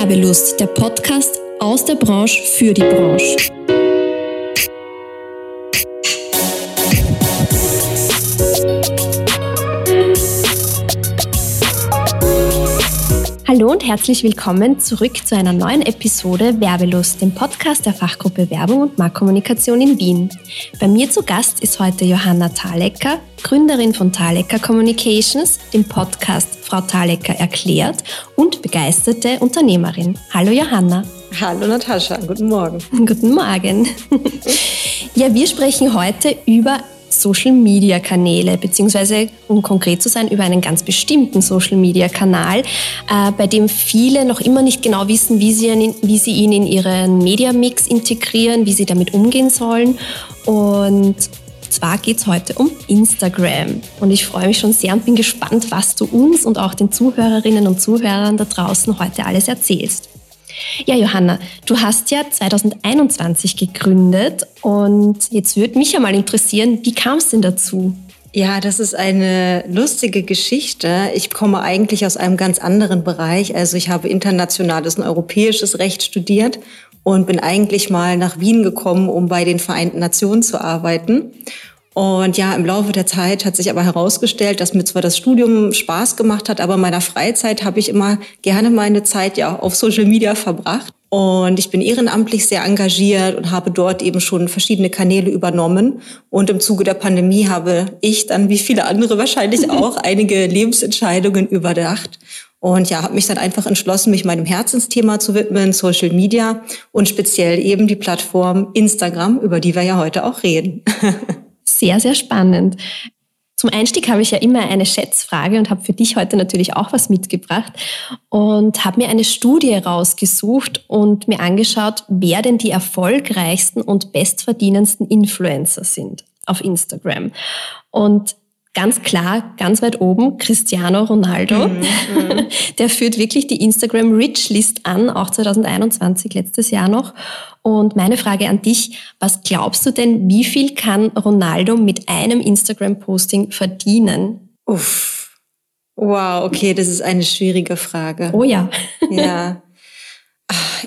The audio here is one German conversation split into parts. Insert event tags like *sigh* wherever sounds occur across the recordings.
Werbelust, der Podcast aus der Branche für die Branche. Hallo und herzlich willkommen zurück zu einer neuen Episode Werbelust, dem Podcast der Fachgruppe Werbung und Marktkommunikation in Wien. Bei mir zu Gast ist heute Johanna Thalecker, Gründerin von Thalecker Communications, dem Podcast Frau Thalecker erklärt und begeisterte Unternehmerin. Hallo Johanna. Hallo Natascha, guten Morgen. Guten Morgen. *laughs* Ja, wir sprechen heute über Social-Media-Kanäle, beziehungsweise, um konkret zu sein, über einen ganz bestimmten Social-Media-Kanal, äh, bei dem viele noch immer nicht genau wissen, wie sie, ihn, wie sie ihn in ihren Media-Mix integrieren, wie sie damit umgehen sollen. Und zwar geht es heute um Instagram. Und ich freue mich schon sehr und bin gespannt, was du uns und auch den Zuhörerinnen und Zuhörern da draußen heute alles erzählst. Ja, Johanna, du hast ja 2021 gegründet und jetzt würde mich ja mal interessieren, wie kam es denn dazu? Ja, das ist eine lustige Geschichte. Ich komme eigentlich aus einem ganz anderen Bereich. Also ich habe internationales und europäisches Recht studiert und bin eigentlich mal nach Wien gekommen, um bei den Vereinten Nationen zu arbeiten. Und ja, im Laufe der Zeit hat sich aber herausgestellt, dass mir zwar das Studium Spaß gemacht hat, aber in meiner Freizeit habe ich immer gerne meine Zeit ja auf Social Media verbracht. Und ich bin ehrenamtlich sehr engagiert und habe dort eben schon verschiedene Kanäle übernommen. Und im Zuge der Pandemie habe ich dann, wie viele andere wahrscheinlich *laughs* auch, einige Lebensentscheidungen überdacht. Und ja, habe mich dann einfach entschlossen, mich meinem Herzensthema zu widmen, Social Media und speziell eben die Plattform Instagram, über die wir ja heute auch reden. *laughs* Sehr, sehr spannend. Zum Einstieg habe ich ja immer eine Schätzfrage und habe für dich heute natürlich auch was mitgebracht und habe mir eine Studie rausgesucht und mir angeschaut, wer denn die erfolgreichsten und bestverdienendsten Influencer sind auf Instagram. Und ganz klar, ganz weit oben, Cristiano Ronaldo. Mhm. *laughs* Der führt wirklich die Instagram Rich List an, auch 2021, letztes Jahr noch. Und meine Frage an dich, was glaubst du denn, wie viel kann Ronaldo mit einem Instagram-Posting verdienen? Uff. Wow, okay, das ist eine schwierige Frage. Oh ja. ja. *laughs*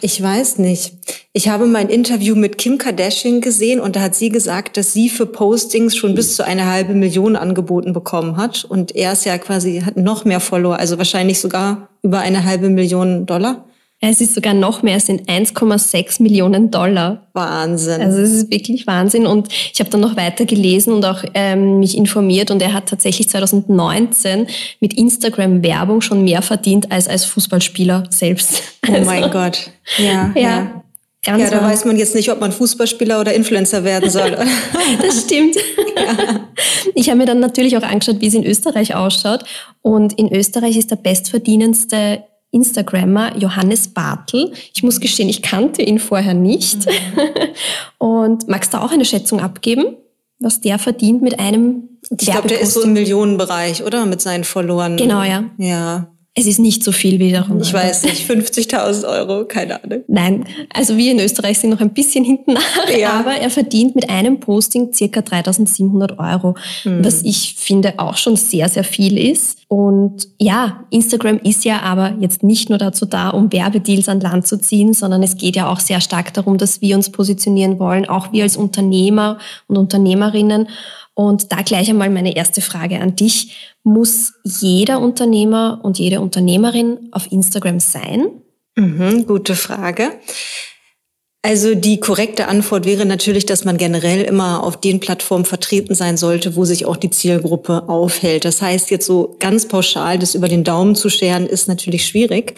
Ich weiß nicht. Ich habe mein Interview mit Kim Kardashian gesehen und da hat sie gesagt, dass sie für Postings schon bis zu eine halbe Million angeboten bekommen hat. Und er ist ja quasi, hat noch mehr Follower, also wahrscheinlich sogar über eine halbe Million Dollar. Es ist sogar noch mehr, es sind 1,6 Millionen Dollar. Wahnsinn. Also es ist wirklich Wahnsinn. Und ich habe dann noch weiter gelesen und auch ähm, mich informiert und er hat tatsächlich 2019 mit Instagram-Werbung schon mehr verdient als als Fußballspieler selbst. Oh also, mein Gott. Ja. Ja. ja. Ganz ja, da wahr. weiß man jetzt nicht, ob man Fußballspieler oder Influencer werden soll. *laughs* das stimmt. Ja. Ich habe mir dann natürlich auch angeschaut, wie es in Österreich ausschaut. Und in Österreich ist der bestverdienendste Instagrammer Johannes Bartel. Ich muss gestehen, ich kannte ihn vorher nicht. Mhm. *laughs* Und magst du auch eine Schätzung abgeben, was der verdient mit einem Ich glaube, der ist so im Millionenbereich, oder? Mit seinen Followern. Genau, ja. Ja. Es ist nicht so viel wie darum. Ich weiß nicht, 50.000 Euro, keine Ahnung. Nein, also wir in Österreich sind noch ein bisschen hinten nach, ja. aber er verdient mit einem Posting circa 3.700 Euro, hm. was ich finde auch schon sehr, sehr viel ist. Und ja, Instagram ist ja aber jetzt nicht nur dazu da, um Werbedeals an Land zu ziehen, sondern es geht ja auch sehr stark darum, dass wir uns positionieren wollen, auch wir als Unternehmer und Unternehmerinnen. Und da gleich einmal meine erste Frage an dich. Muss jeder Unternehmer und jede Unternehmerin auf Instagram sein? Mhm, gute Frage. Also die korrekte Antwort wäre natürlich, dass man generell immer auf den Plattformen vertreten sein sollte, wo sich auch die Zielgruppe aufhält. Das heißt, jetzt so ganz pauschal das über den Daumen zu scheren, ist natürlich schwierig.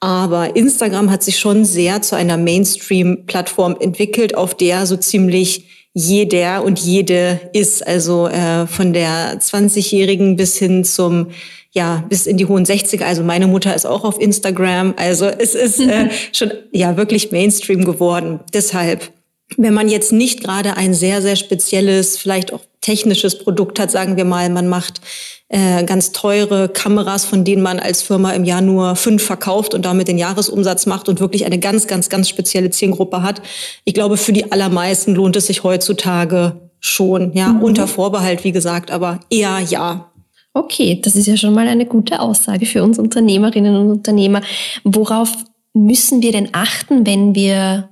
Aber Instagram hat sich schon sehr zu einer Mainstream-Plattform entwickelt, auf der so ziemlich jeder und jede ist. Also äh, von der 20-Jährigen bis hin zum ja, bis in die hohen 60er. Also meine Mutter ist auch auf Instagram. Also es ist äh, schon ja wirklich Mainstream geworden. Deshalb, wenn man jetzt nicht gerade ein sehr, sehr spezielles, vielleicht auch technisches Produkt hat, sagen wir mal, man macht äh, ganz teure Kameras, von denen man als Firma im Jahr nur fünf verkauft und damit den Jahresumsatz macht und wirklich eine ganz, ganz, ganz spezielle Zielgruppe hat. Ich glaube, für die allermeisten lohnt es sich heutzutage schon, ja, mhm. unter Vorbehalt, wie gesagt, aber eher ja. Okay, das ist ja schon mal eine gute Aussage für uns Unternehmerinnen und Unternehmer. Worauf müssen wir denn achten, wenn wir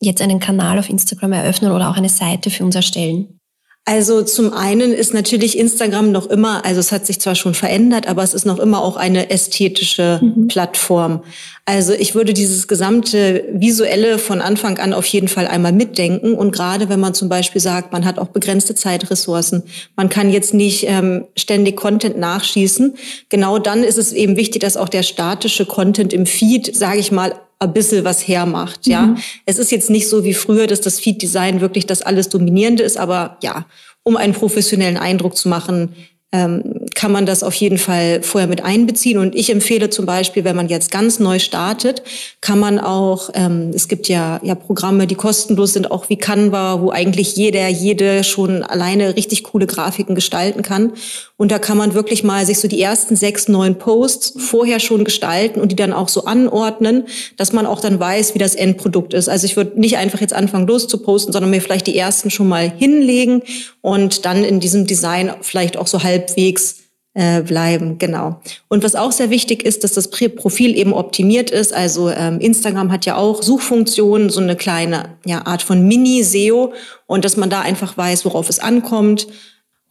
jetzt einen Kanal auf Instagram eröffnen oder auch eine Seite für uns erstellen? Also zum einen ist natürlich Instagram noch immer, also es hat sich zwar schon verändert, aber es ist noch immer auch eine ästhetische mhm. Plattform. Also ich würde dieses gesamte visuelle von Anfang an auf jeden Fall einmal mitdenken. Und gerade wenn man zum Beispiel sagt, man hat auch begrenzte Zeitressourcen, man kann jetzt nicht ähm, ständig Content nachschießen, genau dann ist es eben wichtig, dass auch der statische Content im Feed, sage ich mal, ein bisschen was hermacht, ja. Mhm. Es ist jetzt nicht so wie früher, dass das Feed-Design wirklich das alles Dominierende ist, aber ja, um einen professionellen Eindruck zu machen, ähm, kann man das auf jeden Fall vorher mit einbeziehen. Und ich empfehle zum Beispiel, wenn man jetzt ganz neu startet, kann man auch, ähm, es gibt ja, ja Programme, die kostenlos sind, auch wie Canva, wo eigentlich jeder, jede schon alleine richtig coole Grafiken gestalten kann. Und da kann man wirklich mal sich so die ersten sechs, neun Posts vorher schon gestalten und die dann auch so anordnen, dass man auch dann weiß, wie das Endprodukt ist. Also ich würde nicht einfach jetzt anfangen loszuposten, sondern mir vielleicht die ersten schon mal hinlegen und dann in diesem Design vielleicht auch so halbwegs äh, bleiben, genau. Und was auch sehr wichtig ist, dass das Profil eben optimiert ist. Also ähm, Instagram hat ja auch Suchfunktionen, so eine kleine ja, Art von Mini-SEO und dass man da einfach weiß, worauf es ankommt.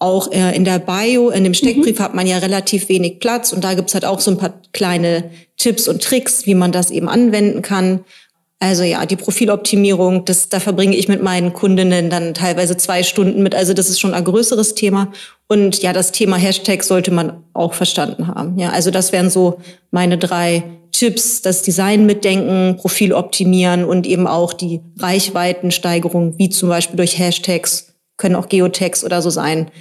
Auch äh, in der Bio, in dem Steckbrief mhm. hat man ja relativ wenig Platz und da gibt's halt auch so ein paar kleine Tipps und Tricks, wie man das eben anwenden kann. Also ja, die Profiloptimierung, das, da verbringe ich mit meinen Kundinnen dann teilweise zwei Stunden mit. Also das ist schon ein größeres Thema. Und ja, das Thema Hashtag sollte man auch verstanden haben. Ja, also das wären so meine drei Tipps, das Design mitdenken, Profil optimieren und eben auch die Reichweitensteigerung, wie zum Beispiel durch Hashtags, können auch Geotags oder so sein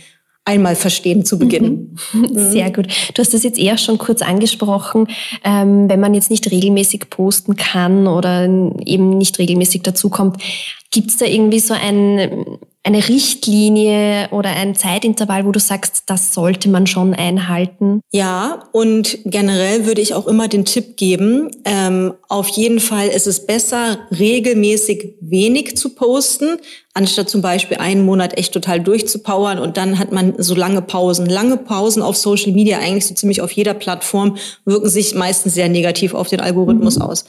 einmal verstehen zu beginnen. Mhm. *laughs* Sehr gut. Du hast das jetzt eher schon kurz angesprochen. Ähm, wenn man jetzt nicht regelmäßig posten kann oder eben nicht regelmäßig dazukommt, gibt es da irgendwie so ein, eine Richtlinie oder ein Zeitintervall, wo du sagst, das sollte man schon einhalten? Ja, und generell würde ich auch immer den Tipp geben, ähm, auf jeden Fall ist es besser, regelmäßig wenig zu posten, anstatt zum Beispiel einen Monat echt total durchzupowern und dann hat man so lange Pausen. Lange Pausen auf Social Media, eigentlich so ziemlich auf jeder Plattform, wirken sich meistens sehr negativ auf den Algorithmus mhm. aus.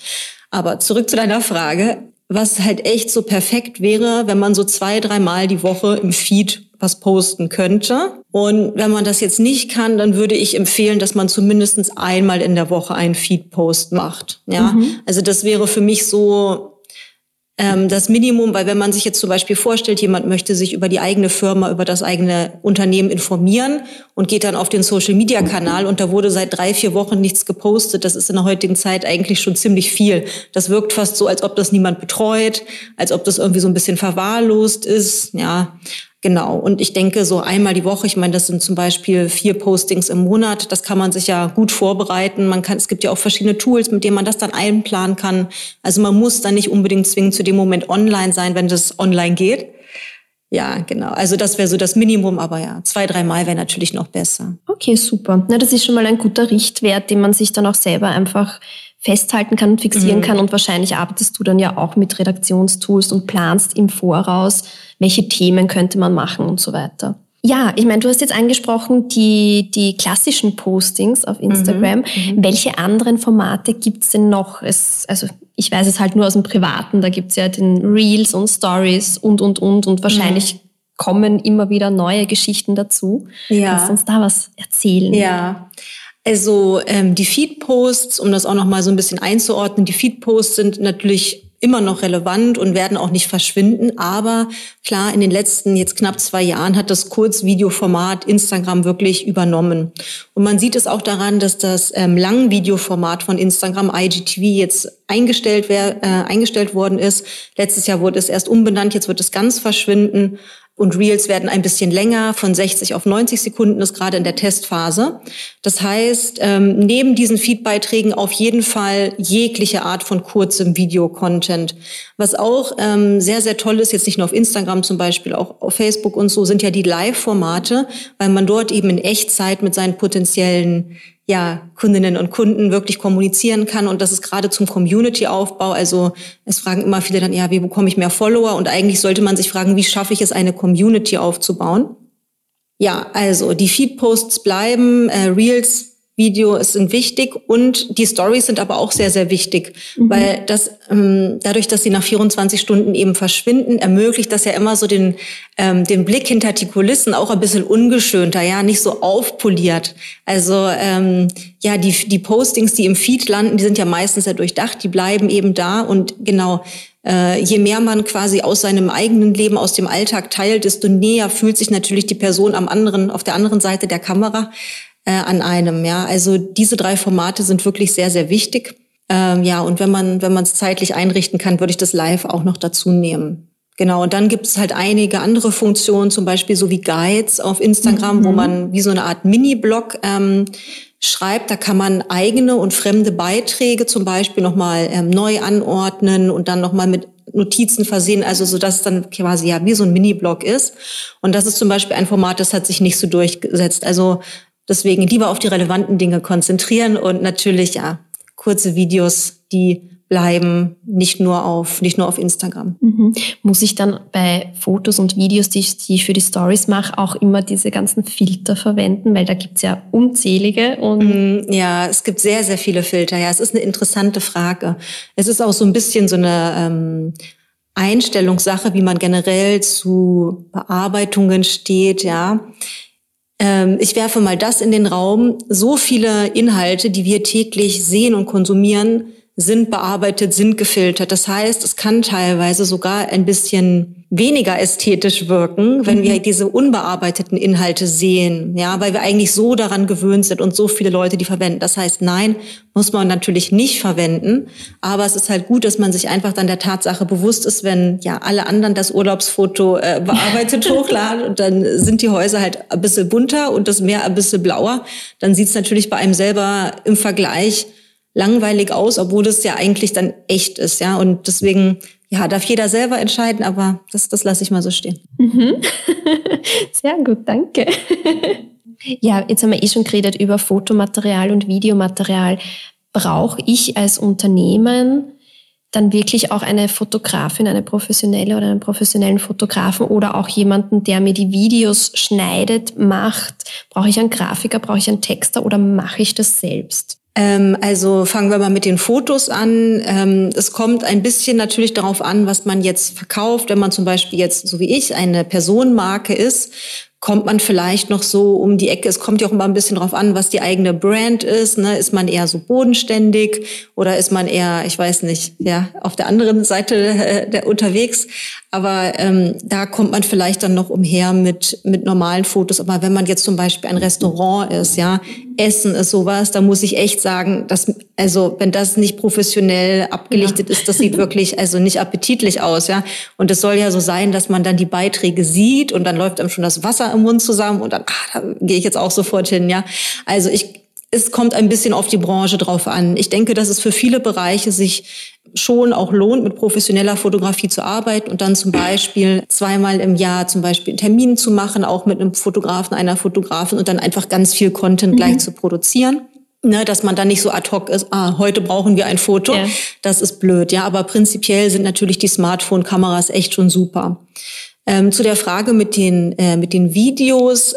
Aber zurück zu deiner Frage was halt echt so perfekt wäre, wenn man so zwei, dreimal die Woche im Feed was posten könnte. Und wenn man das jetzt nicht kann, dann würde ich empfehlen, dass man zumindest einmal in der Woche einen Feed-Post macht. Ja, mhm. also das wäre für mich so ähm, das Minimum, weil wenn man sich jetzt zum Beispiel vorstellt, jemand möchte sich über die eigene Firma, über das eigene Unternehmen informieren und geht dann auf den Social-Media-Kanal und da wurde seit drei, vier Wochen nichts gepostet, das ist in der heutigen Zeit eigentlich schon ziemlich viel. Das wirkt fast so, als ob das niemand betreut, als ob das irgendwie so ein bisschen verwahrlost ist. Ja, Genau. Und ich denke, so einmal die Woche, ich meine, das sind zum Beispiel vier Postings im Monat. Das kann man sich ja gut vorbereiten. Man kann, es gibt ja auch verschiedene Tools, mit denen man das dann einplanen kann. Also man muss dann nicht unbedingt zwingend zu dem Moment online sein, wenn das online geht. Ja, genau. Also das wäre so das Minimum, aber ja, zwei, dreimal wäre natürlich noch besser. Okay, super. Na, das ist schon mal ein guter Richtwert, den man sich dann auch selber einfach festhalten kann und fixieren mhm. kann. Und wahrscheinlich arbeitest du dann ja auch mit Redaktionstools und planst im Voraus, welche Themen könnte man machen und so weiter. Ja, ich meine, du hast jetzt angesprochen die, die klassischen Postings auf Instagram. Mhm, mhm. Welche anderen Formate gibt's denn noch? Es, also ich weiß es halt nur aus dem Privaten, da gibt's ja den Reels und Stories und, und, und. Und wahrscheinlich mhm. kommen immer wieder neue Geschichten dazu. Ja. Kannst du uns da was erzählen? Ja, also ähm, die Feed-Posts, um das auch noch mal so ein bisschen einzuordnen, die Feed-Posts sind natürlich immer noch relevant und werden auch nicht verschwinden. Aber klar, in den letzten jetzt knapp zwei Jahren hat das Kurzvideoformat Instagram wirklich übernommen. Und man sieht es auch daran, dass das ähm, Langvideoformat von Instagram IGTV jetzt eingestellt, wär, äh, eingestellt worden ist. Letztes Jahr wurde es erst umbenannt, jetzt wird es ganz verschwinden. Und Reels werden ein bisschen länger, von 60 auf 90 Sekunden ist gerade in der Testphase. Das heißt, ähm, neben diesen Feedbeiträgen auf jeden Fall jegliche Art von kurzem Videocontent. Was auch ähm, sehr, sehr toll ist, jetzt nicht nur auf Instagram zum Beispiel, auch auf Facebook und so, sind ja die Live-Formate, weil man dort eben in Echtzeit mit seinen potenziellen ja, Kundinnen und Kunden wirklich kommunizieren kann. Und das ist gerade zum Community-Aufbau. Also es fragen immer viele dann, ja, wie bekomme ich mehr Follower? Und eigentlich sollte man sich fragen, wie schaffe ich es, eine Community aufzubauen? Ja, also die Feed-Posts bleiben, äh, Reels Videos sind wichtig und die Stories sind aber auch sehr, sehr wichtig, mhm. weil das ähm, dadurch, dass sie nach 24 Stunden eben verschwinden, ermöglicht das ja immer so den, ähm, den Blick hinter die Kulissen auch ein bisschen ungeschönter, ja, nicht so aufpoliert. Also ähm, ja, die, die Postings, die im Feed landen, die sind ja meistens ja durchdacht, die bleiben eben da und genau, äh, je mehr man quasi aus seinem eigenen Leben, aus dem Alltag teilt, desto näher fühlt sich natürlich die Person am anderen, auf der anderen Seite der Kamera äh, an einem. Ja, also diese drei Formate sind wirklich sehr, sehr wichtig. Ähm, ja, und wenn man wenn man es zeitlich einrichten kann, würde ich das Live auch noch dazu nehmen. Genau, und dann gibt es halt einige andere Funktionen, zum Beispiel so wie Guides auf Instagram, mhm. wo man wie so eine Art Mini-Blog ähm, schreibt. Da kann man eigene und fremde Beiträge zum Beispiel nochmal ähm, neu anordnen und dann nochmal mit Notizen versehen, also so dass es dann quasi ja wie so ein Mini-Blog ist. Und das ist zum Beispiel ein Format, das hat sich nicht so durchgesetzt. Also Deswegen lieber auf die relevanten Dinge konzentrieren und natürlich ja kurze Videos, die bleiben nicht nur auf nicht nur auf Instagram. Mhm. Muss ich dann bei Fotos und Videos, die ich, die ich für die Stories mache, auch immer diese ganzen Filter verwenden, weil da gibt's ja unzählige und mhm, ja, es gibt sehr sehr viele Filter. Ja, es ist eine interessante Frage. Es ist auch so ein bisschen so eine ähm, Einstellungssache, wie man generell zu Bearbeitungen steht. Ja, ich werfe mal das in den Raum. So viele Inhalte, die wir täglich sehen und konsumieren, sind bearbeitet, sind gefiltert. Das heißt, es kann teilweise sogar ein bisschen weniger ästhetisch wirken, wenn mhm. wir diese unbearbeiteten Inhalte sehen, ja, weil wir eigentlich so daran gewöhnt sind und so viele Leute die verwenden. Das heißt, nein, muss man natürlich nicht verwenden, aber es ist halt gut, dass man sich einfach dann der Tatsache bewusst ist, wenn ja alle anderen das Urlaubsfoto äh, *laughs* bearbeitet hochladen und dann sind die Häuser halt ein bisschen bunter und das Meer ein bisschen blauer, dann sieht es natürlich bei einem selber im Vergleich langweilig aus, obwohl das ja eigentlich dann echt ist, ja. Und deswegen ja, darf jeder selber entscheiden, aber das, das lasse ich mal so stehen. Mhm. *laughs* Sehr gut, danke. *laughs* Ja, jetzt haben wir eh schon geredet über Fotomaterial und Videomaterial. Brauche ich als Unternehmen dann wirklich auch eine Fotografin, eine professionelle oder einen professionellen Fotografen oder auch jemanden, der mir die Videos schneidet, macht? Brauche ich einen Grafiker, brauche ich einen Texter oder mache ich das selbst? Ähm, also fangen wir mal mit den Fotos an. Ähm, es kommt ein bisschen natürlich darauf an, was man jetzt verkauft. Wenn man zum Beispiel jetzt, so wie ich, eine Personenmarke ist, kommt man vielleicht noch so um die Ecke. Es kommt ja auch immer ein bisschen drauf an, was die eigene Brand ist. Ne? Ist man eher so bodenständig oder ist man eher, ich weiß nicht, ja, auf der anderen Seite äh, der, unterwegs. Aber ähm, da kommt man vielleicht dann noch umher mit, mit normalen Fotos. Aber wenn man jetzt zum Beispiel ein Restaurant ist, ja, Essen ist sowas, da muss ich echt sagen, dass, also wenn das nicht professionell abgelichtet ja. ist, das sieht wirklich also nicht appetitlich aus, ja. Und es soll ja so sein, dass man dann die Beiträge sieht und dann läuft einem schon das Wasser im Mund zusammen und dann, ach, da gehe ich jetzt auch sofort hin, ja. Also ich es kommt ein bisschen auf die Branche drauf an. Ich denke, dass es für viele Bereiche sich schon auch lohnt, mit professioneller Fotografie zu arbeiten und dann zum Beispiel zweimal im Jahr zum Beispiel einen Termin zu machen, auch mit einem Fotografen, einer Fotografin und dann einfach ganz viel Content mhm. gleich zu produzieren. Ne, dass man dann nicht so ad hoc ist, ah, heute brauchen wir ein Foto. Ja. Das ist blöd, ja. Aber prinzipiell sind natürlich die Smartphone-Kameras echt schon super. Ähm, zu der Frage mit den, äh, mit den Videos.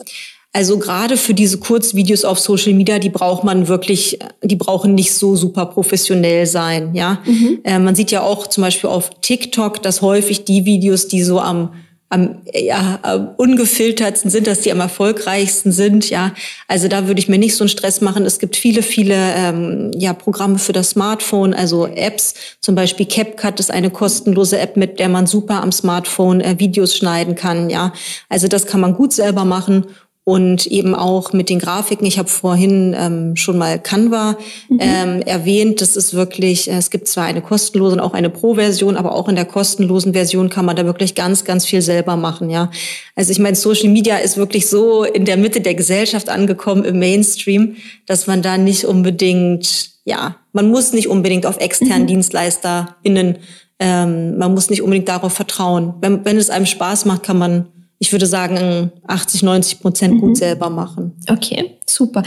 Also gerade für diese Kurzvideos auf Social Media, die braucht man wirklich, die brauchen nicht so super professionell sein, ja. Mhm. Äh, man sieht ja auch zum Beispiel auf TikTok, dass häufig die Videos, die so am am ja, am ungefiltertsten sind, dass die am erfolgreichsten sind. Ja, also da würde ich mir nicht so einen Stress machen. Es gibt viele, viele ähm, ja, Programme für das Smartphone, also Apps. Zum Beispiel CapCut ist eine kostenlose App, mit der man super am Smartphone äh, Videos schneiden kann. Ja, also das kann man gut selber machen und eben auch mit den Grafiken. Ich habe vorhin ähm, schon mal Canva mhm. ähm, erwähnt. Das ist wirklich, äh, es gibt zwar eine kostenlose und auch eine Pro-Version, aber auch in der kostenlosen Version kann man da wirklich ganz, ganz viel selber machen. Ja, also ich meine, Social Media ist wirklich so in der Mitte der Gesellschaft angekommen im Mainstream, dass man da nicht unbedingt, ja, man muss nicht unbedingt auf externen mhm. DienstleisterInnen, ähm, man muss nicht unbedingt darauf vertrauen. Wenn, wenn es einem Spaß macht, kann man ich würde sagen, 80, 90 Prozent gut mhm. selber machen. Okay, super.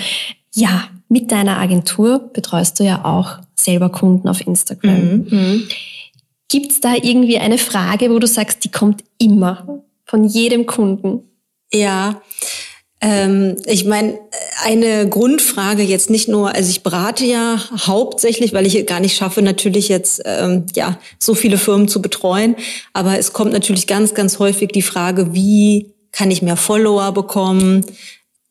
Ja, mit deiner Agentur betreust du ja auch selber Kunden auf Instagram. Mhm. mhm. Gibt es da irgendwie eine Frage, wo du sagst, die kommt immer von jedem Kunden? Ja, ähm, ich meine, eine Grundfrage jetzt nicht nur, also ich berate ja hauptsächlich, weil ich gar nicht schaffe, natürlich jetzt ähm, ja so viele Firmen zu betreuen, aber es kommt natürlich ganz, ganz häufig die Frage, wie kann ich mehr Follower bekommen?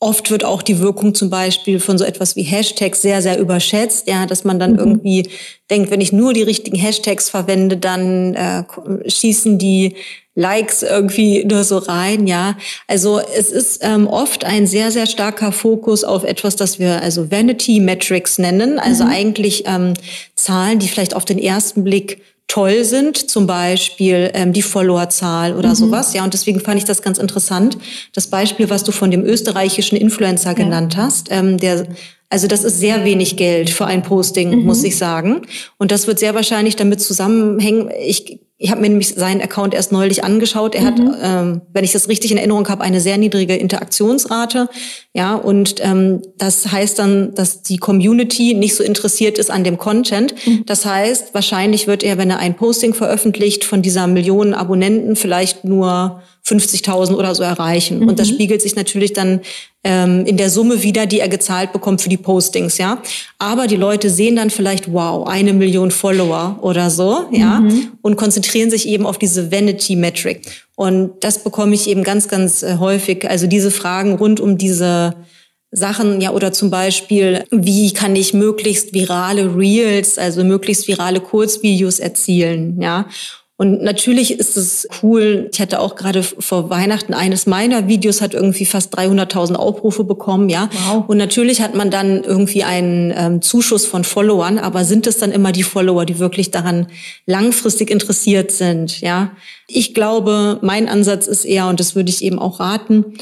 Oft wird auch die Wirkung zum Beispiel von so etwas wie Hashtags sehr, sehr überschätzt, ja, dass man dann mhm. irgendwie denkt, wenn ich nur die richtigen Hashtags verwende, dann äh, schießen die Likes irgendwie *laughs* nur so rein, ja. Also es ist ähm, oft ein sehr, sehr starker Fokus auf etwas, das wir also Vanity Metrics nennen, also mhm. eigentlich ähm, Zahlen, die vielleicht auf den ersten Blick toll sind, zum Beispiel ähm, die Followerzahl oder mhm. sowas. Ja, und deswegen fand ich das ganz interessant. Das Beispiel, was du von dem österreichischen Influencer ja. genannt hast, ähm, der also das ist sehr wenig Geld für ein Posting, mhm. muss ich sagen. Und das wird sehr wahrscheinlich damit zusammenhängen. Ich ich habe mir nämlich seinen Account erst neulich angeschaut. Er mhm. hat, ähm, wenn ich das richtig in Erinnerung habe, eine sehr niedrige Interaktionsrate. Ja, und ähm, das heißt dann, dass die Community nicht so interessiert ist an dem Content. Mhm. Das heißt, wahrscheinlich wird er, wenn er ein Posting veröffentlicht, von dieser Millionen Abonnenten vielleicht nur 50.000 oder so erreichen. Mhm. Und das mhm. spiegelt sich natürlich dann ähm, in der Summe wieder, die er gezahlt bekommt für die Postings, ja. Aber die Leute sehen dann vielleicht, wow, eine Million Follower oder so, ja, mhm. und konzentrieren sich eben auf diese Vanity Metric. Und das bekomme ich eben ganz, ganz äh, häufig. Also diese Fragen rund um diese Sachen, ja, oder zum Beispiel, wie kann ich möglichst virale Reels, also möglichst virale Kurzvideos erzielen, ja. Und natürlich ist es cool. Ich hatte auch gerade vor Weihnachten eines meiner Videos hat irgendwie fast 300.000 Aufrufe bekommen, ja. Wow. Und natürlich hat man dann irgendwie einen ähm, Zuschuss von Followern, aber sind es dann immer die Follower, die wirklich daran langfristig interessiert sind, ja? Ich glaube, mein Ansatz ist eher, und das würde ich eben auch raten,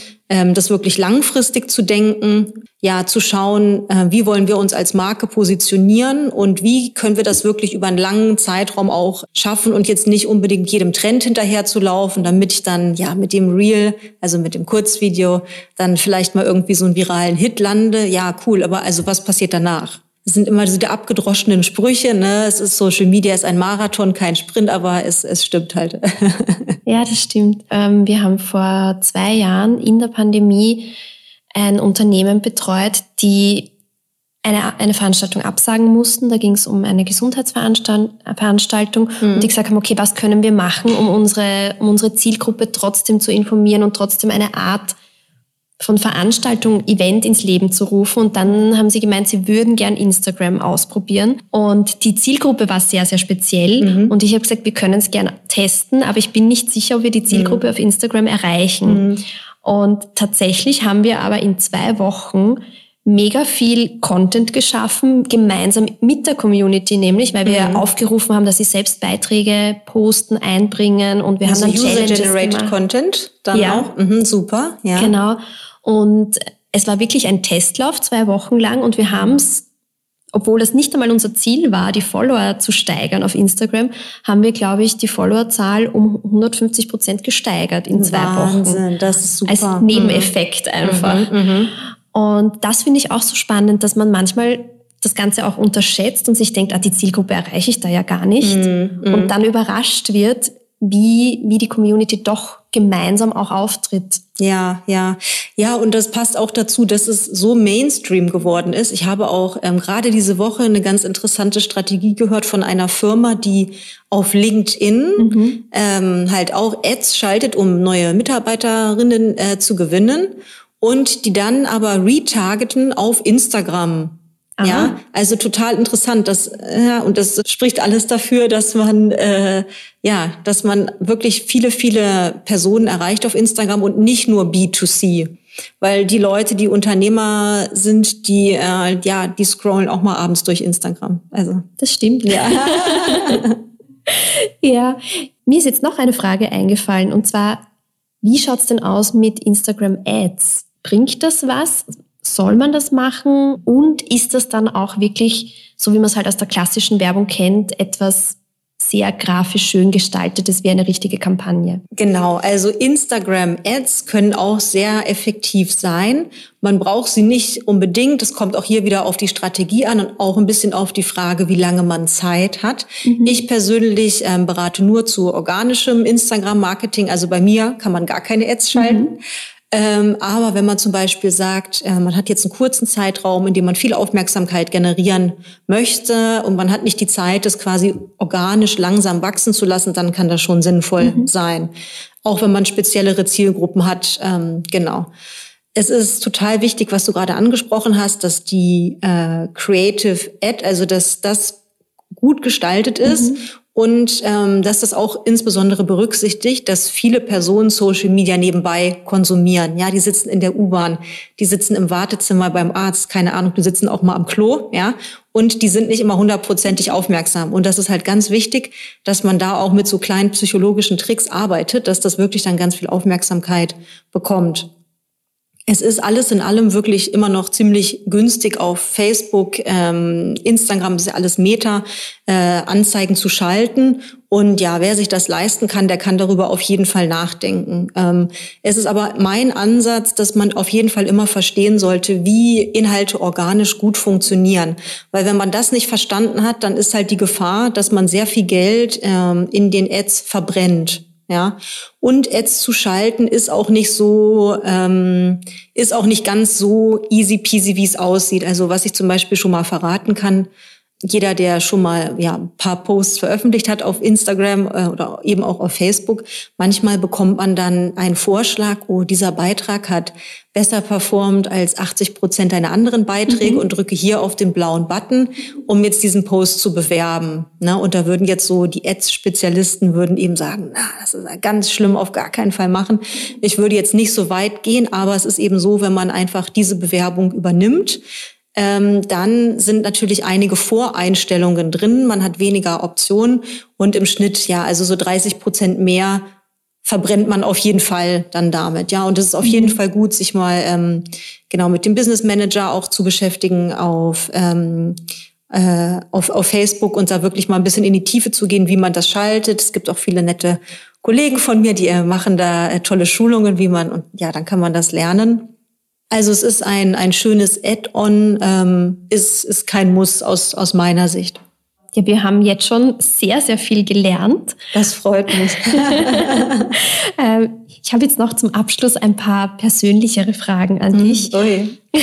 das wirklich langfristig zu denken, ja, zu schauen, äh, wie wollen wir uns als Marke positionieren und wie können wir das wirklich über einen langen Zeitraum auch schaffen und jetzt nicht unbedingt jedem Trend hinterher zu laufen, damit ich dann ja mit dem Reel, also mit dem Kurzvideo, dann vielleicht mal irgendwie so einen viralen Hit lande. Ja, cool, aber also was passiert danach? Es sind immer diese abgedroschenen Sprüche, ne? Es ist Social Media ist ein Marathon, kein Sprint, aber es, es stimmt halt. *laughs* ja, das stimmt. Ähm, wir haben vor zwei Jahren in der Pandemie ein Unternehmen betreut, die eine, eine Veranstaltung absagen mussten. Da ging es um eine Gesundheitsveranstaltung mhm. und die gesagt haben, okay, was können wir machen, um unsere, um unsere Zielgruppe trotzdem zu informieren und trotzdem eine Art von Veranstaltung, Event ins Leben zu rufen. Und dann haben sie gemeint, sie würden gern Instagram ausprobieren. Und die Zielgruppe war sehr, sehr speziell. Mhm. Und ich habe gesagt, wir können es gern testen, aber ich bin nicht sicher, ob wir die Zielgruppe mhm. auf Instagram erreichen. Mhm. Und tatsächlich haben wir aber in zwei Wochen mega viel Content geschaffen, gemeinsam mit der Community nämlich, weil wir mhm. aufgerufen haben, dass sie selbst Beiträge posten, einbringen und wir also haben dann User-Generated Content dann ja. auch. Mhm, super, ja. Genau. Und es war wirklich ein Testlauf, zwei Wochen lang, und wir haben es, obwohl es nicht einmal unser Ziel war, die Follower zu steigern auf Instagram, haben wir, glaube ich, die Followerzahl um 150 Prozent gesteigert in zwei Wahnsinn, Wochen. Das ist super. Als Nebeneffekt mhm. einfach. Mhm, mhm, und das finde ich auch so spannend, dass man manchmal das Ganze auch unterschätzt und sich denkt, ah, die Zielgruppe erreiche ich da ja gar nicht. Mhm. mhm. Und dann überrascht wird, wie, wie die Community doch gemeinsam auch auftritt. Ja, ja, ja, und das passt auch dazu, dass es so Mainstream geworden ist. Ich habe auch ähm, gerade diese Woche eine ganz interessante Strategie gehört von einer Firma, die auf LinkedIn mhm. ähm, halt auch Ads schaltet, um neue Mitarbeiterinnen äh, zu gewinnen und die dann aber retargeten auf Instagram. Aha. Ja, also total interessant. Das, ja, und das spricht alles dafür, dass man äh, ja, dass man wirklich viele, viele Personen erreicht auf Instagram und nicht nur B2C. Weil die Leute, die Unternehmer sind, die äh, ja, die scrollen auch mal abends durch Instagram. Also das stimmt. Ja. *laughs* ja, mir ist jetzt noch eine Frage eingefallen und zwar, wie schaut's denn aus mit Instagram Ads? Bringt das was? Soll man das machen? Und ist das dann auch wirklich, so wie man es halt aus der klassischen Werbung kennt, etwas sehr grafisch schön gestaltet ist wie eine richtige Kampagne. Genau, also Instagram-Ads können auch sehr effektiv sein. Man braucht sie nicht unbedingt. Das kommt auch hier wieder auf die Strategie an und auch ein bisschen auf die Frage, wie lange man Zeit hat. Mhm. Ich persönlich ähm, berate nur zu organischem Instagram-Marketing. Also bei mir kann man gar keine Ads schalten. Mhm. Ähm, aber wenn man zum Beispiel sagt, äh, man hat jetzt einen kurzen Zeitraum, in dem man viel Aufmerksamkeit generieren möchte und man hat nicht die Zeit, das quasi organisch langsam wachsen zu lassen, dann kann das schon sinnvoll mhm. sein. Auch wenn man speziellere Zielgruppen hat, ähm, genau. Es ist total wichtig, was du gerade angesprochen hast, dass die äh, Creative Ad, also dass das gut gestaltet ist mhm. Und ähm, dass das auch insbesondere berücksichtigt, dass viele Personen Social Media nebenbei konsumieren. Ja, die sitzen in der U-Bahn, die sitzen im Wartezimmer beim Arzt, keine Ahnung, die sitzen auch mal am Klo, ja, und die sind nicht immer hundertprozentig aufmerksam. Und das ist halt ganz wichtig, dass man da auch mit so kleinen psychologischen Tricks arbeitet, dass das wirklich dann ganz viel Aufmerksamkeit bekommt. Es ist alles in allem wirklich immer noch ziemlich günstig auf Facebook, ähm, Instagram ist ja alles Meta, äh, Anzeigen zu schalten. Und ja, wer sich das leisten kann, der kann darüber auf jeden Fall nachdenken. Ähm, es ist aber mein Ansatz, dass man auf jeden Fall immer verstehen sollte, wie Inhalte organisch gut funktionieren. Weil wenn man das nicht verstanden hat, dann ist halt die Gefahr, dass man sehr viel Geld ähm, in den Ads verbrennt. Ja, und Ads zu schalten ist auch nicht so, ähm, ist auch nicht ganz so easy peasy, wie es aussieht. Also was ich zum Beispiel schon mal verraten kann, jeder, der schon mal ja, ein paar Posts veröffentlicht hat auf Instagram äh, oder eben auch auf Facebook, manchmal bekommt man dann einen Vorschlag, oh, dieser Beitrag hat besser performt als 80 Prozent deiner anderen Beiträge mhm. und drücke hier auf den blauen Button, um jetzt diesen Post zu bewerben. Ne? Und da würden jetzt so die Ads-Spezialisten würden eben sagen, na, das ist ganz schlimm, auf gar keinen Fall machen. Ich würde jetzt nicht so weit gehen, aber es ist eben so, wenn man einfach diese Bewerbung übernimmt, ähm, dann sind natürlich einige Voreinstellungen drin. Man hat weniger Optionen und im Schnitt ja, also so 30 Prozent mehr verbrennt man auf jeden Fall dann damit. Ja, und es ist auf jeden mhm. Fall gut, sich mal ähm, genau mit dem Business Manager auch zu beschäftigen auf ähm, äh, auf, auf Facebook und da wirklich mal ein bisschen in die Tiefe zu gehen, wie man das schaltet. Es gibt auch viele nette Kollegen von mir, die äh, machen da äh, tolle Schulungen, wie man und ja, dann kann man das lernen. Also es ist ein, ein schönes Add-on, ähm, ist, ist kein Muss aus, aus meiner Sicht. Ja, wir haben jetzt schon sehr, sehr viel gelernt. Das freut mich. *laughs* Ähm, ich habe jetzt noch zum Abschluss ein paar persönlichere Fragen an mhm. dich. Ui. *laughs*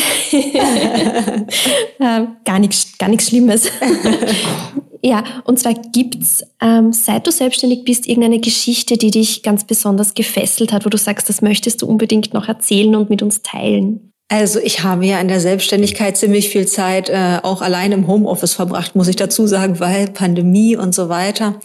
Ähm, gar nichts, gar nichts Schlimmes. *laughs* Ja, und zwar gibt's, ähm, seit du selbstständig bist, irgendeine Geschichte, die dich ganz besonders gefesselt hat, wo du sagst, das möchtest du unbedingt noch erzählen und mit uns teilen? Also ich habe ja in der Selbstständigkeit ziemlich viel Zeit äh, auch allein im Homeoffice verbracht, muss ich dazu sagen, weil Pandemie und so weiter.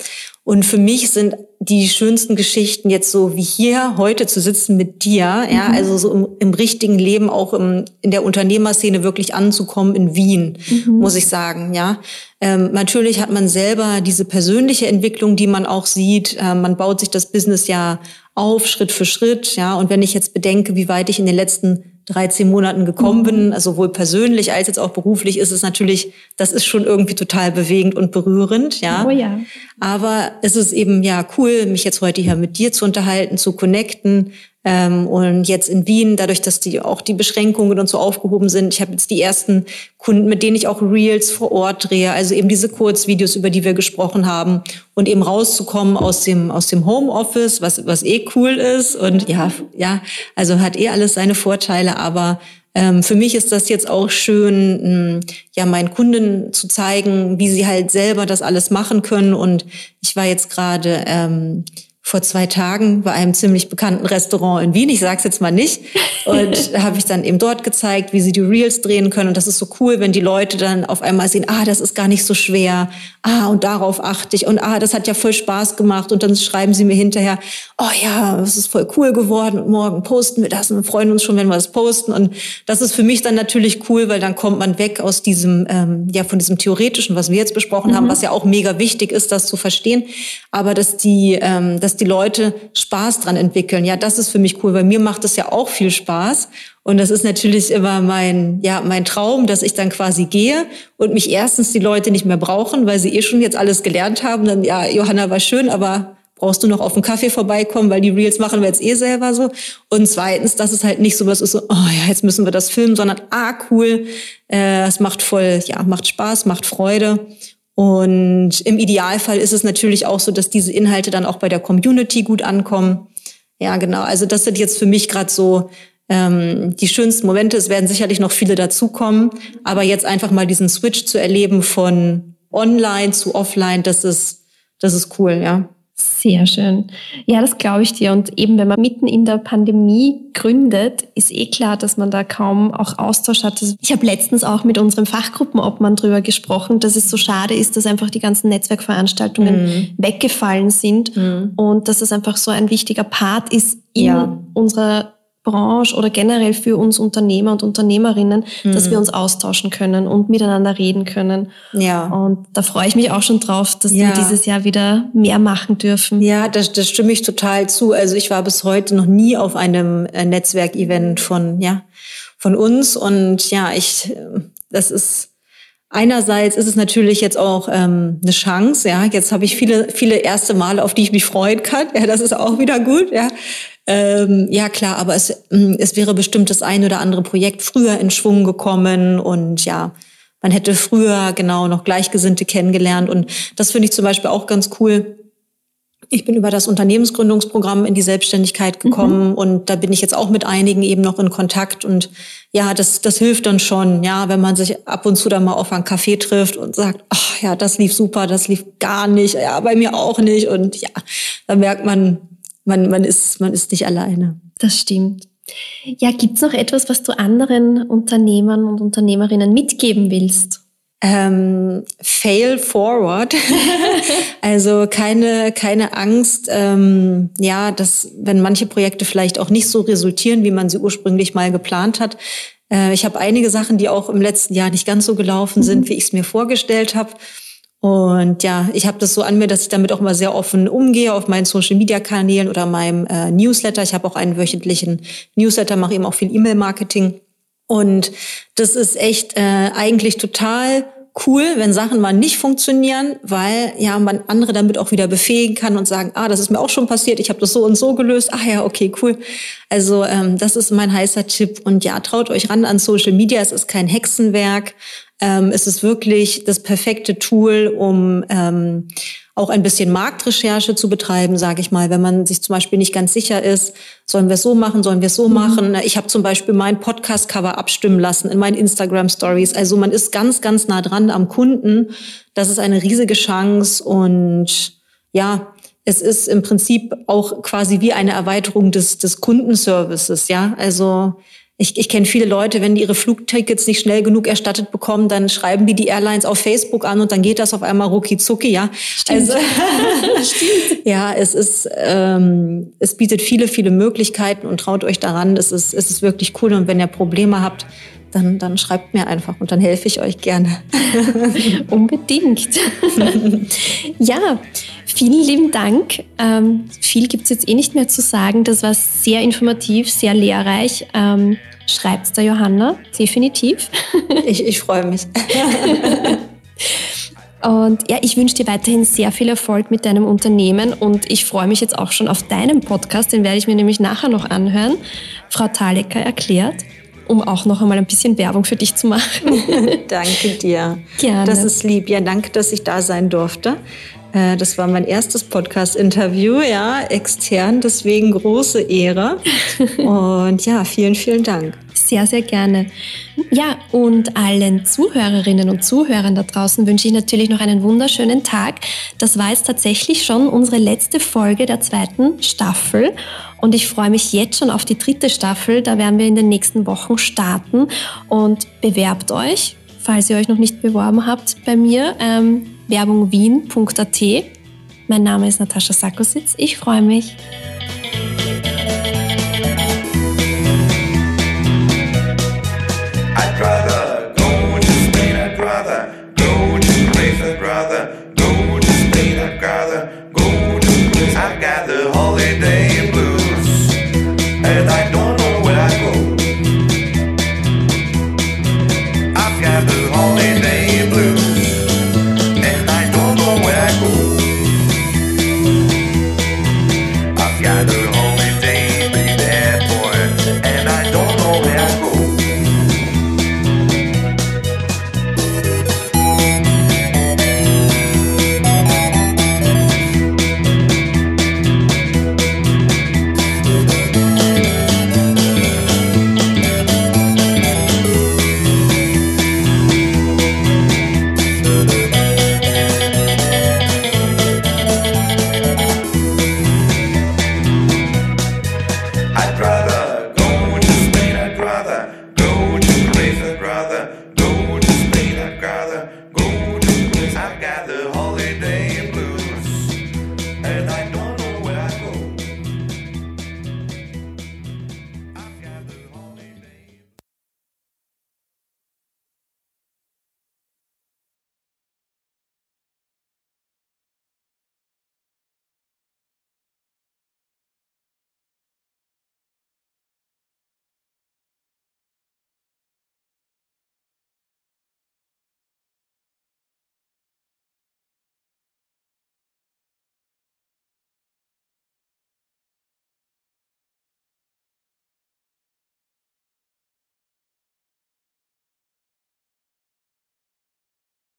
Und für mich sind die schönsten Geschichten jetzt so wie hier heute zu sitzen mit dir, ja, mhm. also so im, im, richtigen Leben auch im, in der Unternehmerszene wirklich anzukommen in Wien, mhm. muss ich sagen, ja. Ähm, natürlich hat man selber diese persönliche Entwicklung, die man auch sieht. Ähm, man baut sich das Business ja auf, Schritt für Schritt, ja. Und wenn ich jetzt bedenke, wie weit ich in den letzten 13 Monaten gekommen mhm. bin, also sowohl persönlich als jetzt auch beruflich, ist es natürlich, das ist schon irgendwie total bewegend und berührend, ja. Oh ja. Aber es ist eben ja cool, mich jetzt heute hier mit dir zu unterhalten, zu connecten, ähm, und jetzt in Wien, dadurch, dass die auch die Beschränkungen und so aufgehoben sind, ich habe jetzt die ersten Kunden, mit denen ich auch Reels vor Ort drehe, also eben diese Kurzvideos, über die wir gesprochen haben und eben rauszukommen aus dem aus dem Homeoffice, was was eh cool ist und ja ja, also hat eh alles seine Vorteile, aber ähm, für mich ist das jetzt auch schön, ja, meinen Kunden zu zeigen, wie sie halt selber das alles machen können. Und ich war jetzt gerade ähm, vor zwei Tagen bei einem ziemlich bekannten Restaurant in Wien. Ich sage es jetzt mal nicht. *laughs* Und habe ich dann eben dort gezeigt, wie sie die Reels drehen können. Und das ist so cool, wenn die Leute dann auf einmal sehen, ah, das ist gar nicht so schwer. Ah, und darauf achte ich. Und ah, das hat ja voll Spaß gemacht. Und dann schreiben sie mir hinterher, oh ja, das ist voll cool geworden. Und morgen posten wir das und wir freuen uns schon, wenn wir das posten. Und das ist für mich dann natürlich cool, weil dann kommt man weg aus diesem, ähm, ja, von diesem Theoretischen, was wir jetzt besprochen mhm. haben, was ja auch mega wichtig ist, das zu verstehen. Aber dass die, ähm, dass die Leute Spaß dran entwickeln. Ja, das ist für mich cool, weil mir macht es ja auch viel Spaß. Und das ist natürlich immer mein, ja, mein Traum, dass ich dann quasi gehe und mich erstens die Leute nicht mehr brauchen, weil sie eh schon jetzt alles gelernt haben. Dann, ja, Johanna war schön, aber brauchst du noch auf den Kaffee vorbeikommen, weil die Reels machen wir jetzt eh selber so. Und zweitens, dass es halt nicht so was ist, so, oh ja, jetzt müssen wir das filmen, sondern ah, cool, äh, es macht voll, ja, macht Spaß, macht Freude. Und im Idealfall ist es natürlich auch so, dass diese Inhalte dann auch bei der Community gut ankommen. Ja, genau. Also das sind jetzt für mich gerade so ähm, die schönsten Momente. Es werden sicherlich noch viele dazukommen, aber jetzt einfach mal diesen Switch zu erleben von online zu offline, das ist, das ist cool, ja. Sehr schön. Ja, das glaube ich dir. Und eben, wenn man mitten in der Pandemie gründet, ist eh klar, dass man da kaum auch Austausch hat. Also ich habe letztens auch mit unserem Fachgruppenobmann drüber gesprochen, dass es so schade ist, dass einfach die ganzen Netzwerkveranstaltungen mhm. weggefallen sind mhm. und dass es einfach so ein wichtiger Part ist in ja. unserer Branche oder generell für uns Unternehmer und Unternehmerinnen, mhm. dass wir uns austauschen können und miteinander reden können. Ja. Und da freue ich mich auch schon drauf, dass ja. wir dieses Jahr wieder mehr machen dürfen. Ja, das, das stimme ich total zu. Also ich war bis heute noch nie auf einem äh, Netzwerkevent von, ja, von uns und ja, ich, das ist, Einerseits ist es natürlich jetzt auch ähm, eine Chance, ja. Jetzt habe ich viele, viele erste Male, auf die ich mich freuen kann. Ja, das ist auch wieder gut, ja. Ähm, ja, klar, aber es, mm, es wäre bestimmt das ein oder andere Projekt früher in Schwung gekommen und ja, man hätte früher genau noch Gleichgesinnte kennengelernt und das finde ich zum Beispiel auch ganz cool. Ich bin über das Unternehmensgründungsprogramm in die Selbstständigkeit gekommen mhm. und da bin ich jetzt auch mit einigen eben noch in Kontakt und ja, das, das hilft dann schon, ja, wenn man sich ab und zu dann mal auf einen Kaffee trifft und sagt, ach ja, das lief super, das lief gar nicht, ja, bei mir auch nicht und ja, da merkt man, man, man, ist, man ist nicht alleine. Das stimmt. Ja, gibt's noch etwas, was du anderen Unternehmern und Unternehmerinnen mitgeben willst? Ähm, fail forward. *laughs* also keine, keine Angst, ähm, ja, dass wenn manche Projekte vielleicht auch nicht so resultieren, wie man sie ursprünglich mal geplant hat. Äh, ich habe einige Sachen, die auch im letzten Jahr nicht ganz so gelaufen sind, mhm. wie ich es mir vorgestellt habe. Und ja, ich habe das so an mir, dass ich damit auch mal sehr offen umgehe auf meinen Social-Media-Kanälen oder meinem äh, Newsletter. Ich habe auch einen wöchentlichen Newsletter, mache eben auch viel E-Mail-Marketing. Und das ist echt äh, eigentlich total cool, wenn Sachen mal nicht funktionieren, weil ja man andere damit auch wieder befähigen kann und sagen, ah, das ist mir auch schon passiert, ich habe das so und so gelöst. Ah ja, okay, cool. Also ähm, das ist mein heißer Tipp. Und ja, traut euch ran an Social Media. Es ist kein Hexenwerk. Ähm, es ist wirklich das perfekte Tool, um ähm, auch ein bisschen Marktrecherche zu betreiben, sage ich mal, wenn man sich zum Beispiel nicht ganz sicher ist, sollen wir es so machen, sollen wir es so mhm. machen. Ich habe zum Beispiel mein Podcast-Cover abstimmen lassen in meinen Instagram-Stories. Also man ist ganz, ganz nah dran am Kunden. Das ist eine riesige Chance und ja, es ist im Prinzip auch quasi wie eine Erweiterung des, des Kundenservices, ja. Also ich, ich kenne viele Leute, wenn die ihre Flugtickets nicht schnell genug erstattet bekommen, dann schreiben die die Airlines auf Facebook an und dann geht das auf einmal rucki zucki, ja. Stimmt. Also, *laughs* *laughs* Stimmt. ja, es ist, ähm, es bietet viele, viele Möglichkeiten und traut euch daran. Es ist, es ist wirklich cool und wenn ihr Probleme habt, dann, dann schreibt mir einfach und dann helfe ich euch gerne. *laughs* Unbedingt. *laughs* ja, vielen lieben Dank. Ähm, viel gibt es jetzt eh nicht mehr zu sagen. Das war sehr informativ, sehr lehrreich. Ähm, schreibt der Johanna, definitiv. *laughs* ich, ich freue mich. Und ja, ich wünsche dir weiterhin sehr viel Erfolg mit deinem Unternehmen und ich freue mich jetzt auch schon auf deinen Podcast, den werde ich mir nämlich nachher noch anhören. Frau Thalecker erklärt um auch noch einmal ein bisschen Werbung für dich zu machen. *laughs* danke dir. Gerne. Das ist lieb. Ja, danke, dass ich da sein durfte. Äh, das war mein erstes Podcast-Interview, ja, extern, deswegen große Ehre. *laughs* Und ja, vielen, vielen Dank. Sehr, sehr gerne. Ja, und allen Zuhörerinnen und Zuhörern da draußen wünsche ich natürlich noch einen wunderschönen Tag. Das war jetzt tatsächlich schon unsere letzte Folge der zweiten Staffel. Und ich freue mich jetzt schon auf die dritte Staffel. Da werden wir in den nächsten Wochen starten. Und bewerbt euch, falls ihr euch noch nicht beworben habt bei mir. Ähm, werbungwien.at. Mein Name ist Natascha Sakositz. Ich freue mich.